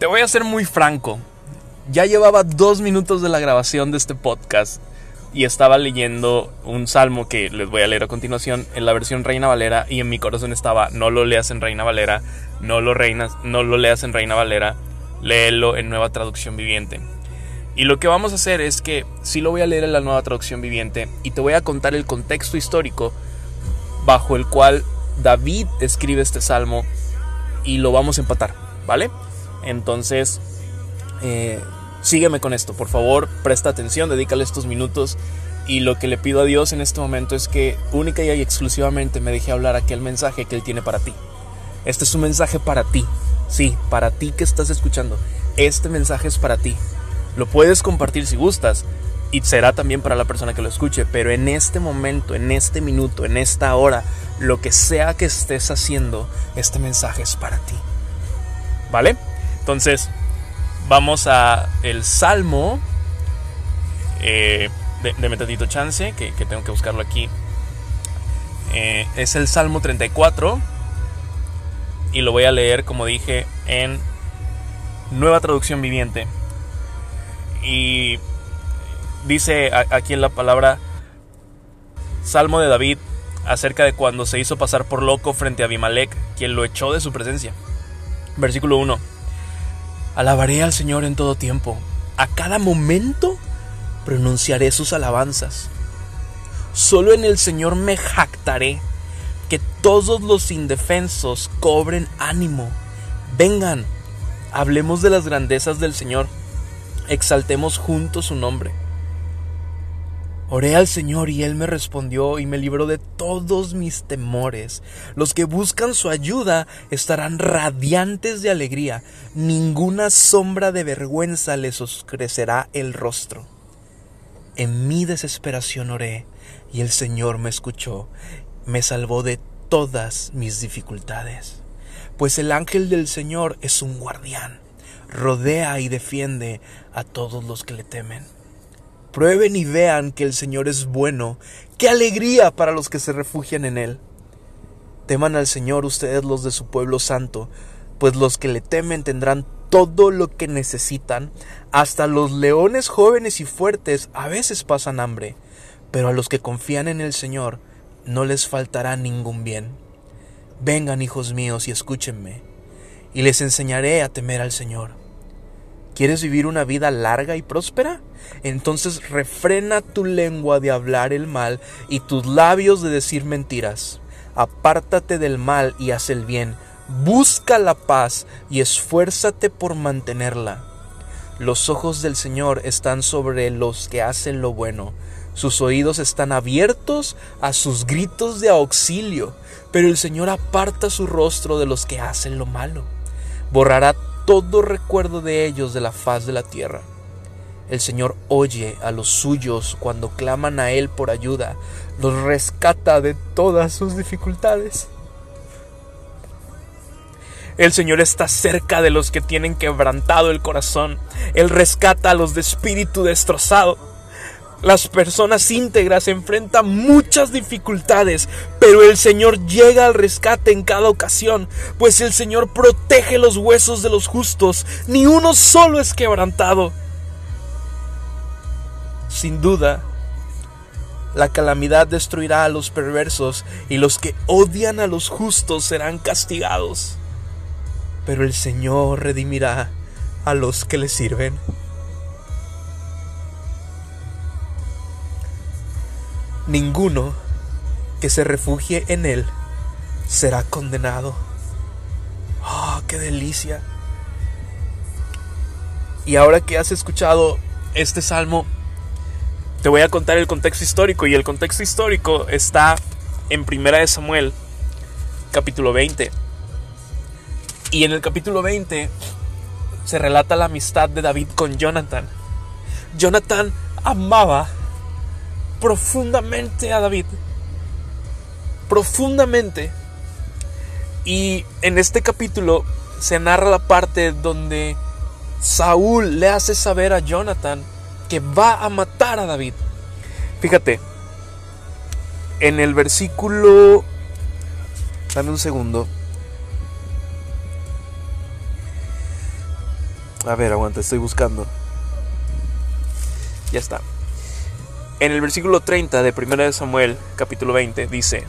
Te voy a ser muy franco. Ya llevaba dos minutos de la grabación de este podcast y estaba leyendo un salmo que les voy a leer a continuación en la versión Reina Valera y en mi corazón estaba no lo leas en Reina Valera, no lo reinas, no lo leas en Reina Valera, léelo en Nueva Traducción Viviente. Y lo que vamos a hacer es que sí lo voy a leer en la Nueva Traducción Viviente y te voy a contar el contexto histórico bajo el cual David escribe este salmo y lo vamos a empatar, ¿vale? Entonces, eh, sígueme con esto, por favor, presta atención, dedícale estos minutos. Y lo que le pido a Dios en este momento es que única y exclusivamente me deje hablar aquel mensaje que Él tiene para ti. Este es un mensaje para ti, sí, para ti que estás escuchando. Este mensaje es para ti. Lo puedes compartir si gustas y será también para la persona que lo escuche, pero en este momento, en este minuto, en esta hora, lo que sea que estés haciendo, este mensaje es para ti. ¿Vale? Entonces, vamos a el Salmo. Eh, de, de chance, que, tengo que buscarlo aquí. Eh, es el Salmo 34. Y lo voy a leer, como dije, en nueva traducción viviente. Y dice aquí en la palabra Salmo de David acerca de cuando se hizo pasar por loco frente a Abimelech, quien lo echó de su presencia. Versículo 1. Alabaré al Señor en todo tiempo. A cada momento pronunciaré sus alabanzas. Solo en el Señor me jactaré. Que todos los indefensos cobren ánimo. Vengan, hablemos de las grandezas del Señor. Exaltemos juntos su nombre. Oré al Señor y Él me respondió y me libró de todos mis temores. Los que buscan su ayuda estarán radiantes de alegría. Ninguna sombra de vergüenza les oscurecerá el rostro. En mi desesperación oré y el Señor me escuchó, me salvó de todas mis dificultades. Pues el ángel del Señor es un guardián, rodea y defiende a todos los que le temen. Prueben y vean que el Señor es bueno. ¡Qué alegría para los que se refugian en Él! Teman al Señor ustedes los de su pueblo santo, pues los que le temen tendrán todo lo que necesitan. Hasta los leones jóvenes y fuertes a veces pasan hambre, pero a los que confían en el Señor no les faltará ningún bien. Vengan, hijos míos, y escúchenme, y les enseñaré a temer al Señor. ¿Quieres vivir una vida larga y próspera? Entonces refrena tu lengua de hablar el mal y tus labios de decir mentiras. Apártate del mal y haz el bien. Busca la paz y esfuérzate por mantenerla. Los ojos del Señor están sobre los que hacen lo bueno. Sus oídos están abiertos a sus gritos de auxilio, pero el Señor aparta su rostro de los que hacen lo malo. Borrará todo recuerdo de ellos de la faz de la tierra. El Señor oye a los suyos cuando claman a Él por ayuda, los rescata de todas sus dificultades. El Señor está cerca de los que tienen quebrantado el corazón. Él rescata a los de espíritu destrozado. Las personas íntegras enfrentan muchas dificultades, pero el Señor llega al rescate en cada ocasión, pues el Señor protege los huesos de los justos, ni uno solo es quebrantado. Sin duda, la calamidad destruirá a los perversos y los que odian a los justos serán castigados. Pero el Señor redimirá a los que le sirven. Ninguno que se refugie en él será condenado. ¡Oh, qué delicia! Y ahora que has escuchado este salmo, te voy a contar el contexto histórico. Y el contexto histórico está en Primera de Samuel, capítulo 20. Y en el capítulo 20 se relata la amistad de David con Jonathan. Jonathan amaba profundamente a David. Profundamente. Y en este capítulo se narra la parte donde Saúl le hace saber a Jonathan que va a matar a David. Fíjate, en el versículo... Dame un segundo. A ver, aguanta, estoy buscando. Ya está. En el versículo 30 de 1 de Samuel, capítulo 20, dice,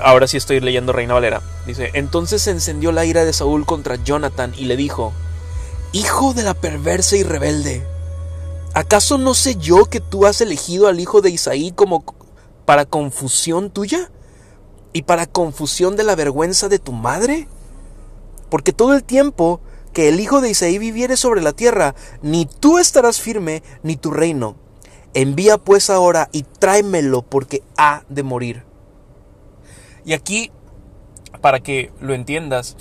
ahora sí estoy leyendo Reina Valera, dice, entonces se encendió la ira de Saúl contra Jonathan y le dijo, Hijo de la perversa y rebelde, ¿acaso no sé yo que tú has elegido al hijo de Isaí como para confusión tuya? ¿Y para confusión de la vergüenza de tu madre? Porque todo el tiempo que el hijo de Isaí viviere sobre la tierra, ni tú estarás firme, ni tu reino Envía pues ahora y tráemelo porque ha de morir. Y aquí, para que lo entiendas,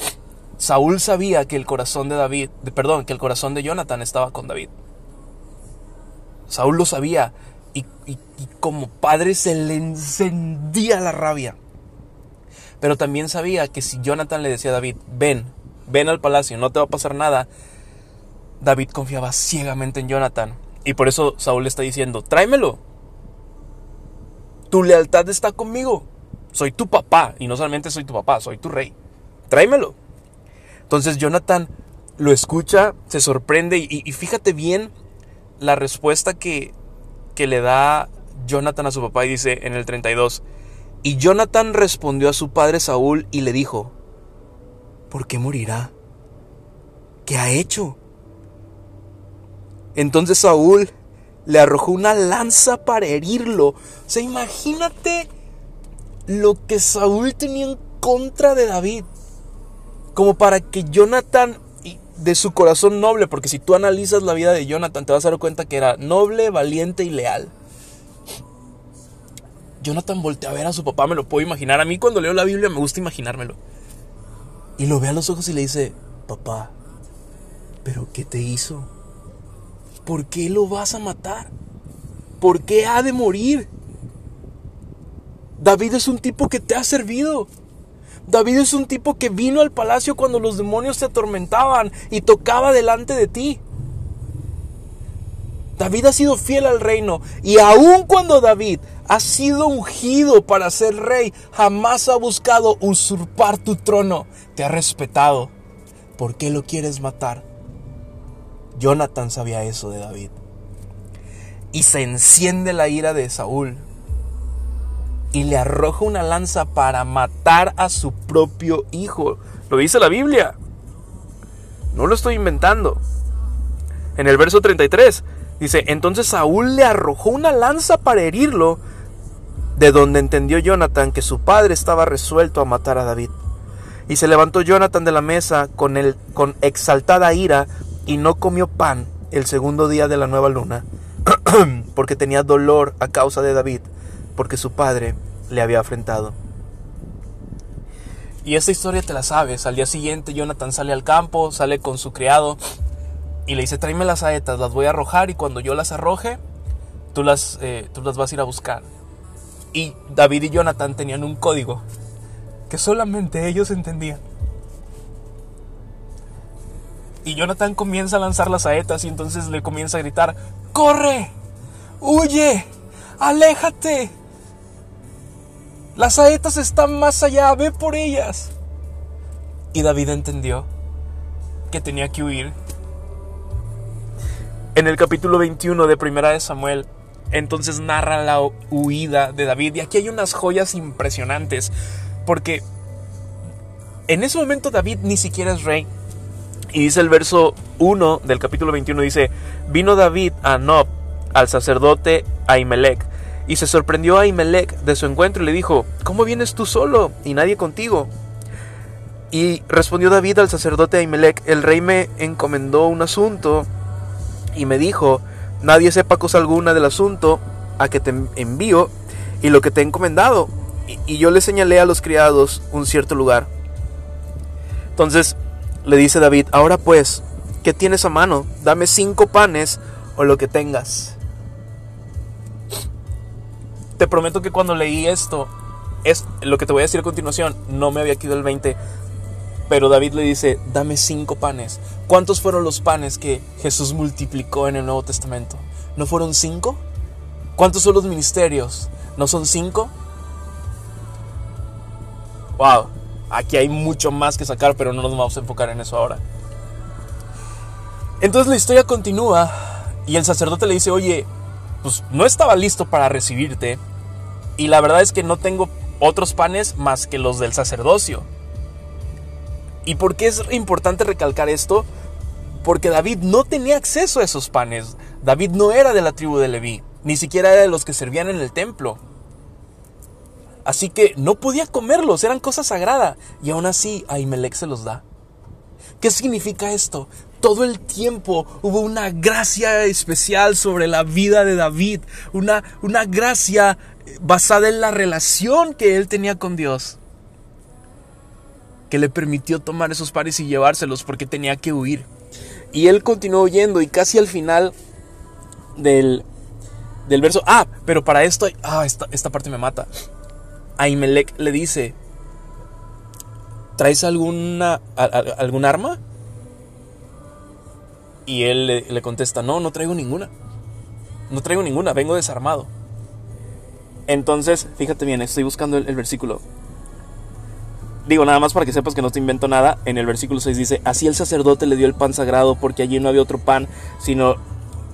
Saúl sabía que el corazón de David, perdón, que el corazón de Jonathan estaba con David. Saúl lo sabía y, y como padre se le encendía la rabia. Pero también sabía que si Jonathan le decía a David, ven, ven al palacio, no te va a pasar nada, David confiaba ciegamente en Jonathan y por eso Saúl le está diciendo, tráemelo. Tu lealtad está conmigo. Soy tu papá. Y no solamente soy tu papá, soy tu rey. Tráemelo. Entonces Jonathan lo escucha, se sorprende y, fíjate bien la respuesta que, que le da Jonathan a su papá y dice en el 32, y Jonathan respondió a su padre Saúl y le dijo, ¿por qué morirá? ¿Qué ha hecho? Entonces Saúl le arrojó una lanza para herirlo. O sea, imagínate lo que Saúl tenía en contra de David. Como para que Jonathan, de su corazón noble, porque si tú analizas la vida de Jonathan, te vas a dar cuenta que era noble, valiente y leal. Jonathan voltea a ver a su papá, me lo puedo imaginar. A mí cuando leo la Biblia me gusta imaginármelo. Y lo ve a los ojos y le dice, papá, ¿pero qué te hizo? ¿Por qué lo vas a matar? ¿Por qué ha de morir? David es un tipo que te ha servido. David es un tipo que vino al palacio cuando los demonios te atormentaban y tocaba delante de ti. David ha sido fiel al reino y aun cuando David ha sido ungido para ser rey, jamás ha buscado usurpar tu trono. Te ha respetado. ¿Por qué lo quieres matar? Jonathan sabía eso de David. Y se enciende la ira de Saúl. Y le arroja una lanza para matar a su propio hijo. Lo dice la Biblia. No lo estoy inventando. En el verso 33 dice, entonces Saúl le arrojó una lanza para herirlo, de donde entendió Jonathan que su padre estaba resuelto a matar a David. Y se levantó Jonathan de la mesa con, el, con exaltada ira y no comió pan el segundo día de la nueva luna, porque tenía dolor a causa de David, porque su padre le había afrentado. Y esta historia te la sabes. Al día siguiente Jonathan sale al campo, sale con su criado y le dice, tráeme las saetas, las voy a arrojar y cuando yo las arroje, tú las, eh, tú las vas a ir a buscar. Y David y Jonathan tenían un código que solamente ellos entendían. Y Jonathan comienza a lanzar las saetas y entonces le comienza a gritar, ¡Corre! ¡Huye! ¡Aléjate! Las saetas están más allá, ve por ellas. Y David entendió que tenía que huir. En el capítulo 21 de Primera de Samuel, entonces narra la huida de David. Y aquí hay unas joyas impresionantes, porque en ese momento David ni siquiera es rey. Y dice el verso 1 del capítulo 21, dice, vino David a Nob, al sacerdote Ahimelech, y se sorprendió Ahimelech de su encuentro y le dijo, ¿cómo vienes tú solo y nadie contigo? Y respondió David al sacerdote Ahimelech, el rey me encomendó un asunto y me dijo, nadie sepa cosa alguna del asunto a que te envío y lo que te he encomendado. Y, y yo le señalé a los criados un cierto lugar. Entonces le dice David, ahora pues, ¿qué tienes a mano? Dame cinco panes o lo que tengas. Te prometo que cuando leí esto, es lo que te voy a decir a continuación, no me había quedado el 20. Pero David le dice, dame cinco panes. ¿Cuántos fueron los panes que Jesús multiplicó en el Nuevo Testamento? ¿No fueron cinco? ¿Cuántos son los ministerios? ¿No son cinco? Wow. Aquí hay mucho más que sacar, pero no nos vamos a enfocar en eso ahora. Entonces la historia continúa y el sacerdote le dice, oye, pues no estaba listo para recibirte y la verdad es que no tengo otros panes más que los del sacerdocio. ¿Y por qué es importante recalcar esto? Porque David no tenía acceso a esos panes. David no era de la tribu de Leví, ni siquiera era de los que servían en el templo. Así que no podía comerlos, eran cosas sagradas. Y aún así, Ahimelech se los da. ¿Qué significa esto? Todo el tiempo hubo una gracia especial sobre la vida de David, una, una gracia basada en la relación que él tenía con Dios, que le permitió tomar esos pares y llevárselos porque tenía que huir. Y él continuó huyendo y casi al final del, del verso... Ah, pero para esto... Ah, esta, esta parte me mata. Ahimelech le dice, ¿traes alguna, algún arma? Y él le, le, contesta, no, no traigo ninguna. No traigo ninguna, vengo desarmado. Entonces, fíjate bien, estoy buscando el, el, versículo. Digo, nada más para que sepas que no te invento nada. En el versículo 6 dice, así el sacerdote le dio el pan sagrado porque allí no había otro pan, sino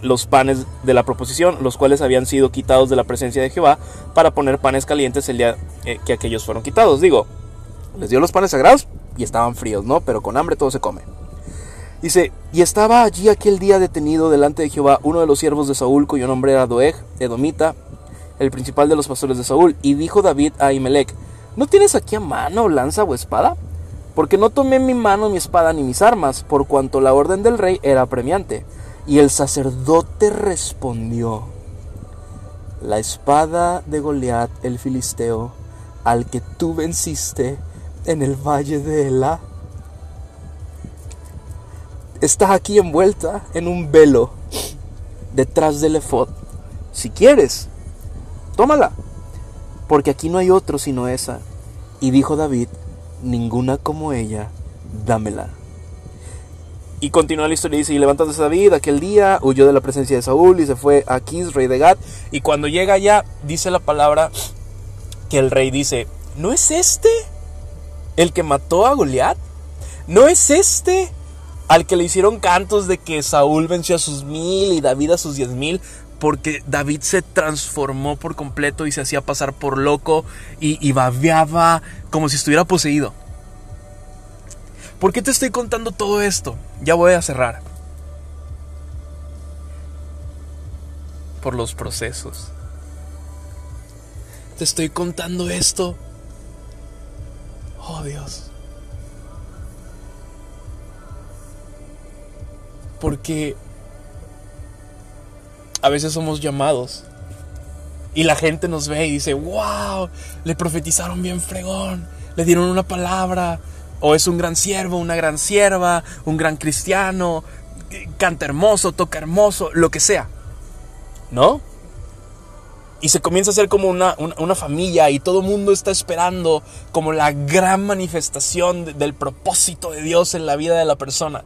los panes de la proposición, los cuales habían sido quitados de la presencia de Jehová para poner panes calientes el día eh, que aquellos fueron quitados. Digo, les dio los panes sagrados y estaban fríos, ¿no? Pero con hambre todo se come. Dice, y estaba allí aquel día detenido delante de Jehová uno de los siervos de Saúl, cuyo nombre era Doeg, Edomita, el principal de los pastores de Saúl. Y dijo David a Imelec, ¿no tienes aquí a mano lanza o espada? Porque no tomé mi mano mi espada ni mis armas, por cuanto la orden del rey era apremiante. Y el sacerdote respondió, la espada de Goliat el filisteo, al que tú venciste en el valle de Ela, está aquí envuelta en un velo detrás del efod. Si quieres, tómala, porque aquí no hay otro sino esa. Y dijo David, ninguna como ella, dámela. Y continúa la historia y dice, y levantándose David aquel día, huyó de la presencia de Saúl y se fue a Aquis, rey de Gad. Y cuando llega allá, dice la palabra que el rey dice, ¿no es este el que mató a Goliat? ¿No es este al que le hicieron cantos de que Saúl venció a sus mil y David a sus diez mil? Porque David se transformó por completo y se hacía pasar por loco y, y babeaba como si estuviera poseído. ¿Por qué te estoy contando todo esto? Ya voy a cerrar. Por los procesos. Te estoy contando esto. Oh Dios. Porque a veces somos llamados y la gente nos ve y dice, wow, le profetizaron bien fregón, le dieron una palabra, o es un gran siervo, una gran sierva, un gran cristiano, canta hermoso, toca hermoso, lo que sea. ¿No? Y se comienza a hacer como una, una, familia y todo el mundo está esperando como la gran manifestación de, del propósito de Dios en la vida de la persona.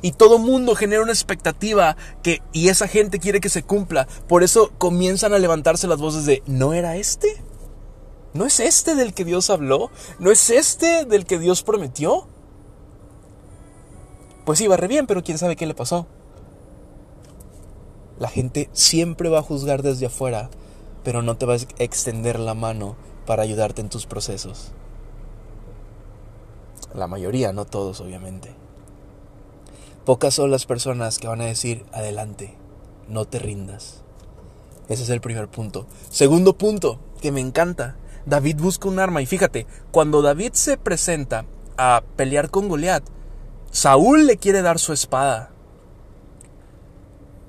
Y todo mundo genera una expectativa que, y esa gente quiere que se cumpla. Por eso comienzan a levantarse las voces de, ¿no era este? ¿No es este del que Dios habló? ¿No es este del que Dios prometió? Pues iba re bien, pero quién sabe qué le pasó. La gente siempre va a juzgar desde afuera, pero no te va a extender la mano para ayudarte en tus procesos. La mayoría, no todos, obviamente. Pocas son las personas que van a decir, adelante, no te rindas. Ese es el primer punto. Segundo punto, que me encanta, David busca un arma. Y fíjate, cuando David se presenta a pelear con Goliat, Saúl le quiere dar su espada.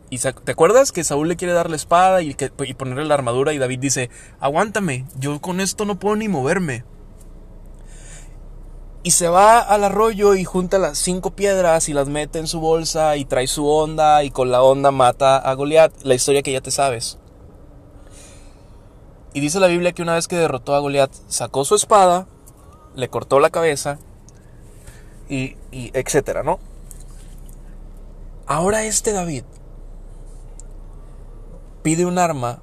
¿Y te acuerdas que Saúl le quiere dar la espada y, y ponerle la armadura? Y David dice, aguántame, yo con esto no puedo ni moverme. Y se va al arroyo y junta las cinco piedras y las mete en su bolsa y trae su onda y con la onda mata a Goliat. La historia que ya te sabes. Y dice la Biblia que una vez que derrotó a Goliat, sacó su espada, le cortó la cabeza y, y etcétera, ¿no? Ahora este David pide un arma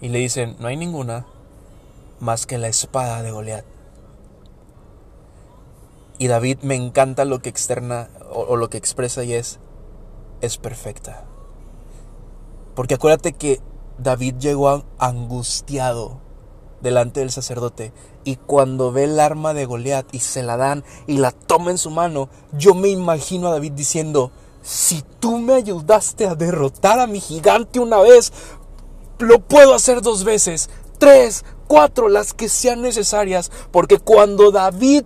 y le dicen, no hay ninguna más que la espada de Goliat. Y David me encanta lo que externa o, o, lo que expresa y es, es perfecta. Porque acuérdate que David llegó angustiado delante del sacerdote y cuando ve el arma de Goliat y se la dan y la toma en su mano, yo me imagino a David diciendo, si tú me ayudaste a derrotar a mi gigante una vez, lo puedo hacer dos veces, tres, cuatro, las que sean necesarias, porque cuando David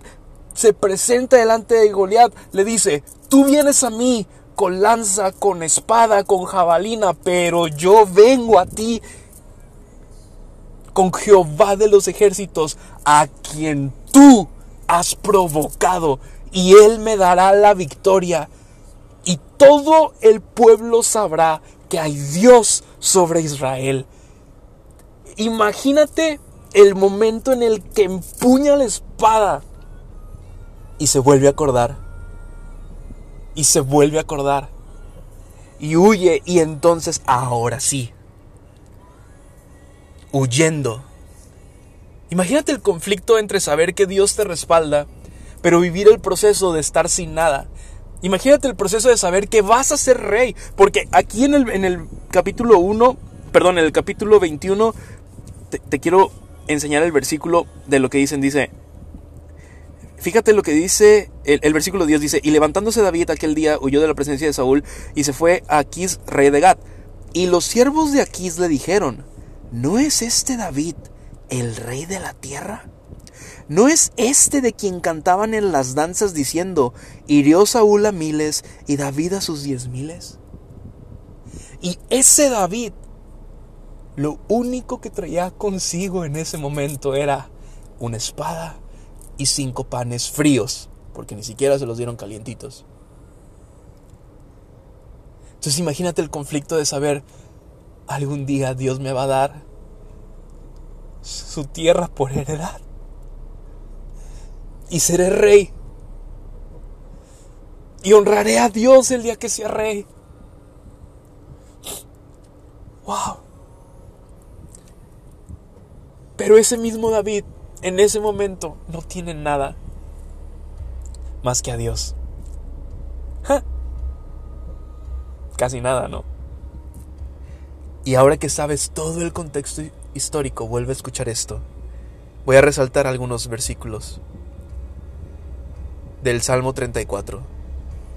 se presenta delante de Goliat, le dice, tú vienes a mí con lanza, con espada, con jabalina, pero yo vengo a ti con Jehová de los ejércitos, a quien tú has provocado, y él me dará la victoria. Y todo el pueblo sabrá que hay Dios sobre Israel. Imagínate el momento en el que empuña la espada y se vuelve a acordar. Y se vuelve a acordar. Y huye y entonces ahora sí. Huyendo. Imagínate el conflicto entre saber que Dios te respalda, pero vivir el proceso de estar sin nada. Imagínate el proceso de saber que vas a ser rey, porque aquí en el, en el capítulo 1, perdón, en el capítulo 21, te, quiero enseñar el versículo de lo que dicen. Dice, Fíjate lo que dice el, versículo 10 dice, y levantándose David aquel día huyó de la presencia de Saúl y se fue a Aquís, rey de Gad. Y los siervos de Aquís le dijeron, ¿no es este David el rey de la tierra? ¿No es este de quien cantaban en las danzas diciendo, hirió Saúl a miles y David a sus diez miles? Y ese David lo único que traía consigo en ese momento era una espada y cinco panes fríos, porque ni siquiera se los dieron calientitos. Entonces imagínate el conflicto de saber, algún día Dios me va a dar su tierra por heredad. Y seré rey. Y honraré a Dios el día que sea rey. Wow. Pero ese mismo David, en ese momento, no tiene nada más que a Dios. Casi nada, ¿no? Y ahora que sabes todo el contexto histórico, vuelve a escuchar esto. Voy a resaltar algunos versículos del Salmo 34.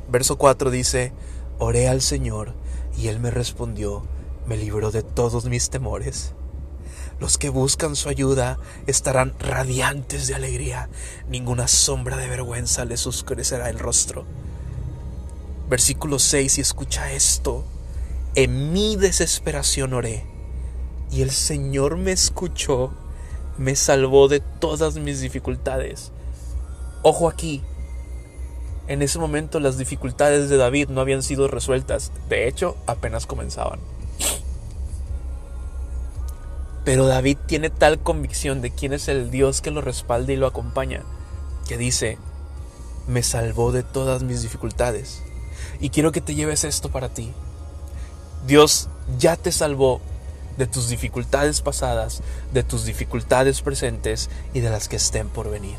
Verso 4 dice, Oré al Señor y Él me respondió, me libró de todos mis temores. Los que buscan su ayuda estarán radiantes de alegría. Ninguna sombra de vergüenza les oscurecerá el rostro. Versículo 6, y escucha esto. En mi desesperación oré, y el Señor me escuchó, me salvó de todas mis dificultades. Ojo aquí, en ese momento las dificultades de David no habían sido resueltas, de hecho apenas comenzaban. Pero David tiene tal convicción de quién es el Dios que lo respalda y lo acompaña, que dice, me salvó de todas mis dificultades. Y quiero que te lleves esto para ti. Dios ya te salvó de tus dificultades pasadas, de tus dificultades presentes y de las que estén por venir.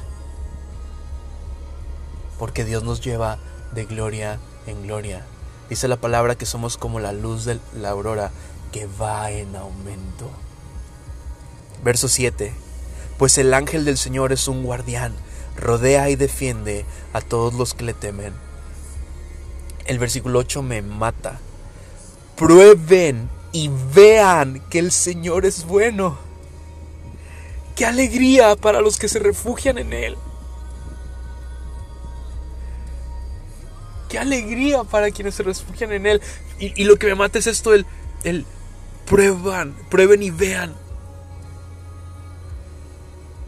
Porque Dios nos lleva de gloria en gloria. Dice la palabra que somos como la luz de la aurora que va en aumento. Verso 7. Pues el ángel del Señor es un guardián, rodea y defiende a todos los que le temen. El versículo 8 me mata. Prueben y vean que el Señor es bueno. ¡Qué alegría para los que se refugian en Él! ¡Qué alegría para quienes se refugian en Él! Y, lo que me mata es esto, el, el prueban, prueben y vean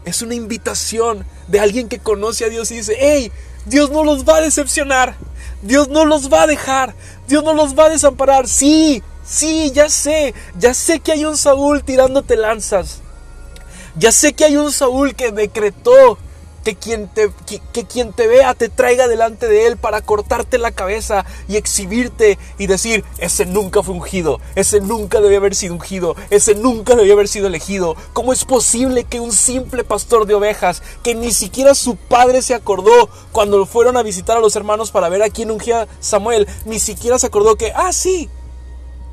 es una invitación de alguien que conoce a Dios y dice, hey, Dios no los va a decepcionar. Dios no los va a dejar. Dios no los va a desamparar. Sí, sí, ya sé. Ya sé que hay un Saúl tirándote lanzas. Ya sé que hay un Saúl que decretó que quien, te, que, quien te vea te traiga delante de él para cortarte la cabeza y exhibirte y decir, ese nunca fue ungido, ese nunca debió haber sido ungido, ese nunca debió haber sido elegido. ¿Cómo es posible que un simple pastor de ovejas, que ni siquiera su padre se acordó cuando fueron a visitar a los hermanos para ver a quién ungía Samuel, ni siquiera se acordó que, ah, sí,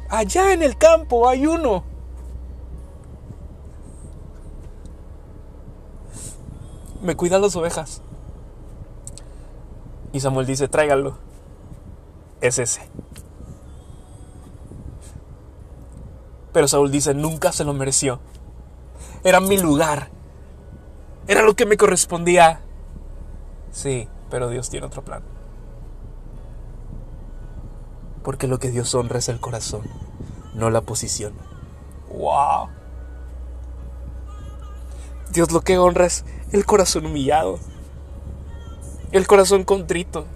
allá en el campo hay uno? Me cuidan las ovejas. Y Samuel dice, tráigalo. Es ese. Pero Saúl dice, nunca se lo mereció. Era mi lugar. Era lo que me correspondía. Sí, pero Dios tiene otro plan. Porque lo que Dios honra es el corazón, no la posición. ¡Wow! Dios lo que honra es el corazón humillado, el corazón contrito.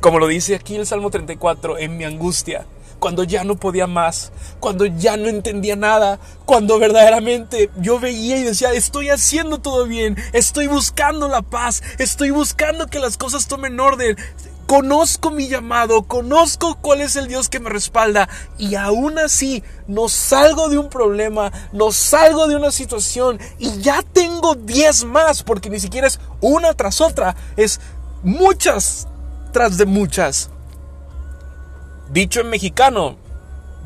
Como lo dice aquí el Salmo 34, en mi angustia, cuando ya no podía más, cuando ya no entendía nada, cuando verdaderamente yo veía y decía, estoy haciendo todo bien, estoy buscando la paz, estoy buscando que las cosas tomen orden, Conozco mi llamado, conozco cuál es el Dios que me respalda y aún así no salgo de un problema, no salgo de una situación y ya tengo 10 más porque ni siquiera es una tras otra, es muchas tras de muchas. Dicho en mexicano,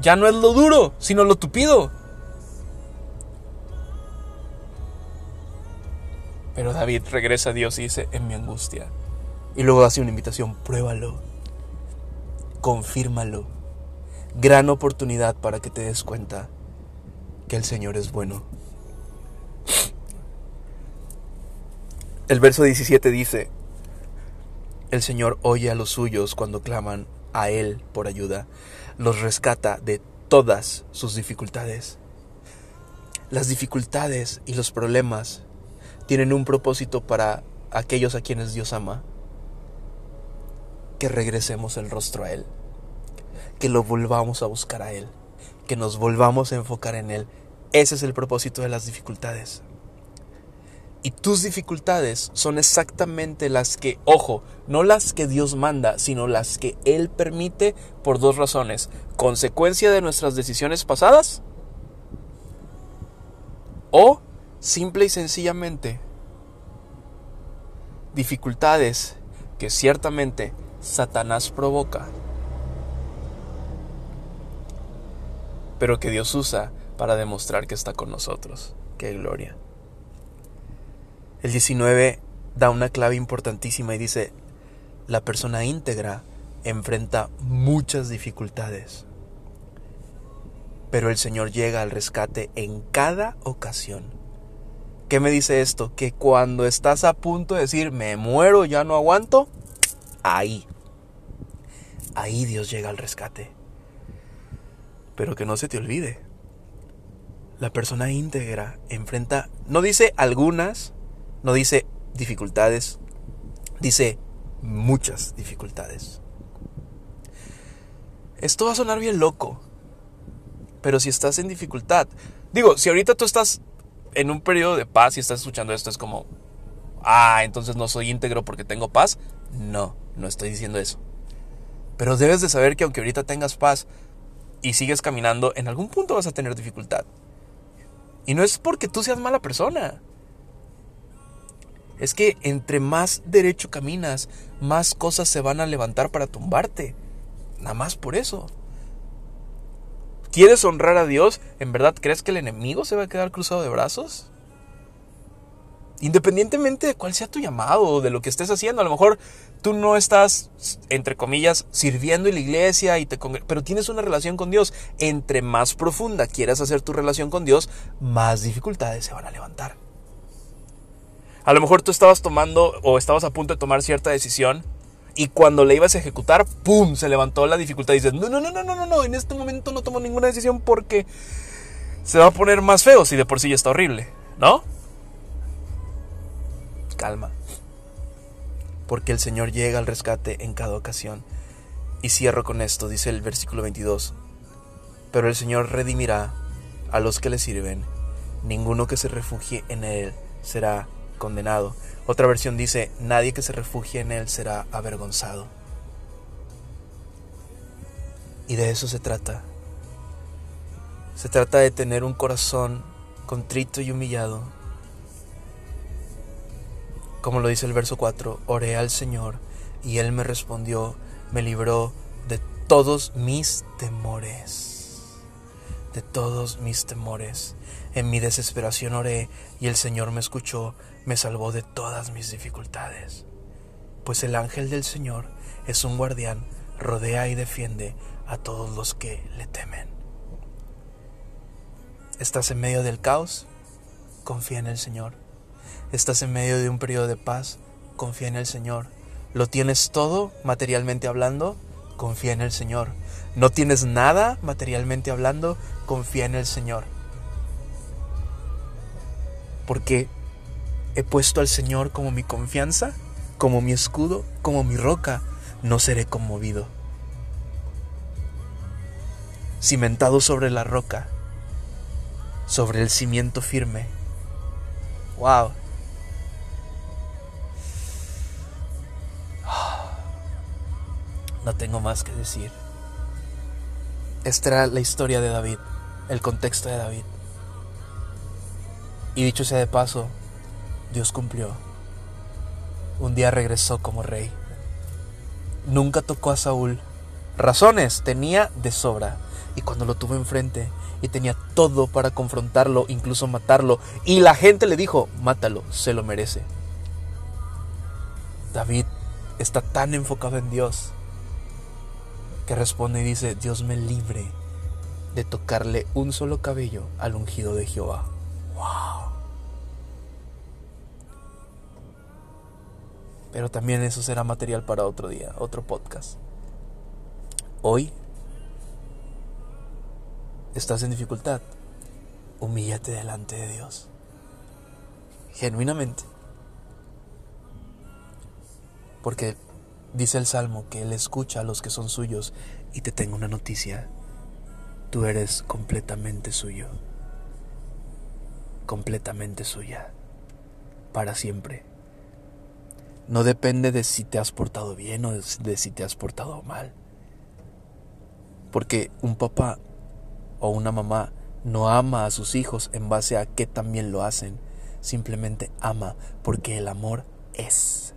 ya no es lo duro, sino lo tupido. Pero David regresa a Dios y dice, en mi angustia y luego hace una invitación, pruébalo, confírmalo. Gran oportunidad para que te des cuenta que el Señor es bueno. El verso 17 dice, el Señor oye a los suyos cuando claman a Él por ayuda, los rescata de todas sus dificultades. Las dificultades y los problemas tienen un propósito para aquellos a quienes Dios ama que regresemos el rostro a Él, que lo volvamos a buscar a Él, que nos volvamos a enfocar en Él. Ese es el propósito de las dificultades. Y tus dificultades son exactamente las que, ojo, no las que Dios manda, sino las que Él permite por dos razones. Consecuencia de nuestras decisiones pasadas o simple y sencillamente dificultades que ciertamente Satanás provoca, pero que Dios usa para demostrar que está con nosotros. ¡Qué gloria! El 19 da una clave importantísima y dice, la persona íntegra enfrenta muchas dificultades, pero el Señor llega al rescate en cada ocasión. ¿Qué me dice esto? Que cuando estás a punto de decir, me muero, ya no aguanto, ahí. Ahí Dios llega al rescate. Pero que no se te olvide. La persona íntegra enfrenta, no dice algunas, no dice dificultades, dice muchas dificultades. Esto va a sonar bien loco, pero si estás en dificultad, digo, si ahorita tú estás en un periodo de paz y estás escuchando esto, es como, ah, entonces no soy íntegro porque tengo paz. No, no estoy diciendo eso. Pero debes de saber que aunque ahorita tengas paz y sigues caminando, en algún punto vas a tener dificultad. Y no es porque tú seas mala persona. Es que entre más derecho caminas, más cosas se van a levantar para tumbarte. Nada más por eso. ¿Quieres honrar a Dios? ¿En verdad crees que el enemigo se va a quedar cruzado de brazos? Independientemente de cuál sea tu llamado o de lo que estés haciendo, a lo mejor tú no estás, entre comillas, sirviendo en la iglesia, y te pero tienes una relación con Dios. Entre más profunda quieras hacer tu relación con Dios, más dificultades se van a levantar. A lo mejor tú estabas tomando o estabas a punto de tomar cierta decisión y cuando la ibas a ejecutar, ¡pum! se levantó la dificultad y dices, no, no, no, no, no, no, no, en este momento no tomo ninguna decisión porque se va a poner más feo si de por sí ya está horrible, ¿no? Calma porque el Señor llega al rescate en cada ocasión. Y cierro con esto, dice el versículo 22. Pero el Señor redimirá a los que le sirven. Ninguno que se refugie en Él será condenado. Otra versión dice, nadie que se refugie en Él será avergonzado. Y de eso se trata. Se trata de tener un corazón contrito y humillado. Como lo dice el verso 4, oré al Señor y Él me respondió, me libró de todos mis temores. De todos mis temores. En mi desesperación oré y el Señor me escuchó, me salvó de todas mis dificultades. Pues el ángel del Señor es un guardián, rodea y defiende a todos los que le temen. ¿Estás en medio del caos? Confía en el Señor. ¿Estás en medio de un periodo de paz? Confía en el Señor. ¿Lo tienes todo materialmente hablando? Confía en el Señor. ¿No tienes nada materialmente hablando? Confía en el Señor. Porque he puesto al Señor como mi confianza, como mi escudo, como mi roca. No seré conmovido. Cimentado sobre la roca, sobre el cimiento firme. Wow. No tengo más que decir. Esta era la historia de David, el contexto de David. Y dicho sea de paso, Dios cumplió. Un día regresó como rey. Nunca tocó a Saúl. Razones tenía de sobra. Y cuando lo tuvo enfrente, y tenía todo para confrontarlo, incluso matarlo. Y la gente le dijo, mátalo, se lo merece. David está tan enfocado en Dios que responde y dice, Dios me libre de tocarle un solo cabello al ungido de Jehová. ¡Wow! Pero también eso será material para otro día, otro podcast. Hoy estás en dificultad, humíllate delante de Dios. Genuinamente. Porque dice el Salmo que Él escucha a los que son suyos y te tengo una noticia. Tú eres completamente suyo. Completamente suya. Para siempre. No depende de si te has portado bien o de si te has portado mal. Porque un papá o una mamá no ama a sus hijos en base a que también lo hacen, simplemente ama porque el amor es.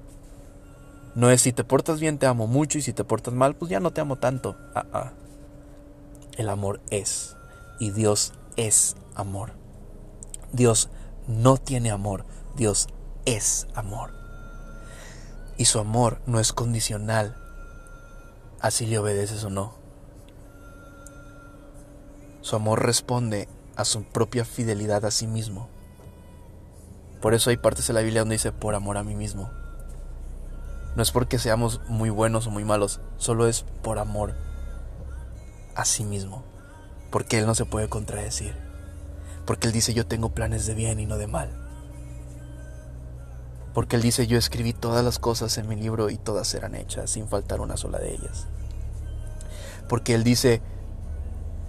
No es si te portas bien te amo mucho y si te portas mal pues ya no te amo tanto. Ah, ah. El amor es y Dios es amor. Dios no tiene amor, Dios es amor. Y su amor no es condicional así le obedeces o no. Su amor responde a su propia fidelidad a sí mismo. Por eso hay partes de la Biblia donde dice por amor a mí mismo. No es porque seamos muy buenos o muy malos, solo es por amor a sí mismo. Porque Él no se puede contradecir. Porque Él dice yo tengo planes de bien y no de mal. Porque Él dice yo escribí todas las cosas en mi libro y todas serán hechas sin faltar una sola de ellas. Porque Él dice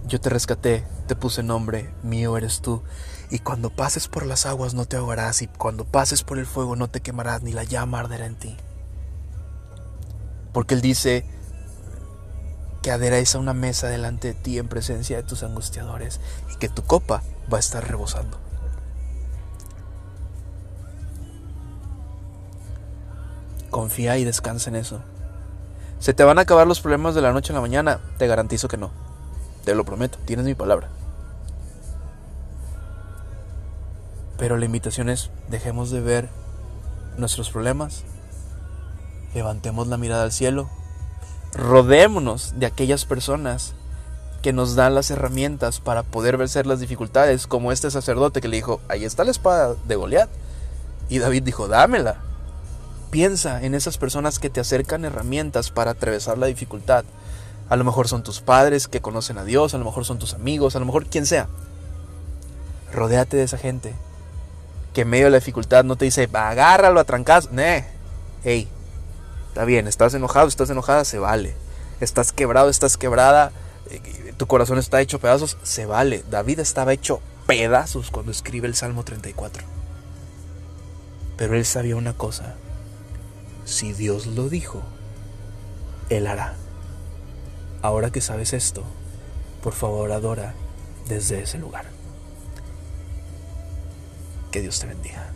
yo te rescaté, te puse nombre, mío eres tú. Y cuando pases por las aguas no te ahogarás, y cuando pases por el fuego no te quemarás, ni la llama arderá en ti. Porque Él dice que aderáis a una mesa delante de ti en presencia de tus angustiadores, y que tu copa va a estar rebosando. Confía y descansa en eso. ¿Se te van a acabar los problemas de la noche a la mañana? Te garantizo que no. Te lo prometo, tienes mi palabra. Pero la invitación es, dejemos de ver nuestros problemas, levantemos la mirada al cielo, rodémonos de aquellas personas que nos dan las herramientas para poder vencer las dificultades, como este sacerdote que le dijo, ahí está la espada de Goliat. Y David dijo, dámela. Piensa en esas personas que te acercan herramientas para atravesar la dificultad. A lo mejor son tus padres que conocen a Dios, a lo mejor son tus amigos, a lo mejor quien sea. Rodéate de esa gente que en medio de la dificultad no te dice, agárralo a trancas. Nee. Hey, está bien, estás enojado, estás enojada, se vale. Estás quebrado, estás quebrada, eh, tu corazón está hecho pedazos, se vale. David estaba hecho pedazos cuando escribe el Salmo 34. Pero él sabía una cosa. Si Dios lo dijo, Él hará. Ahora que sabes esto, por favor adora desde ese lugar. Que Dios te bendiga.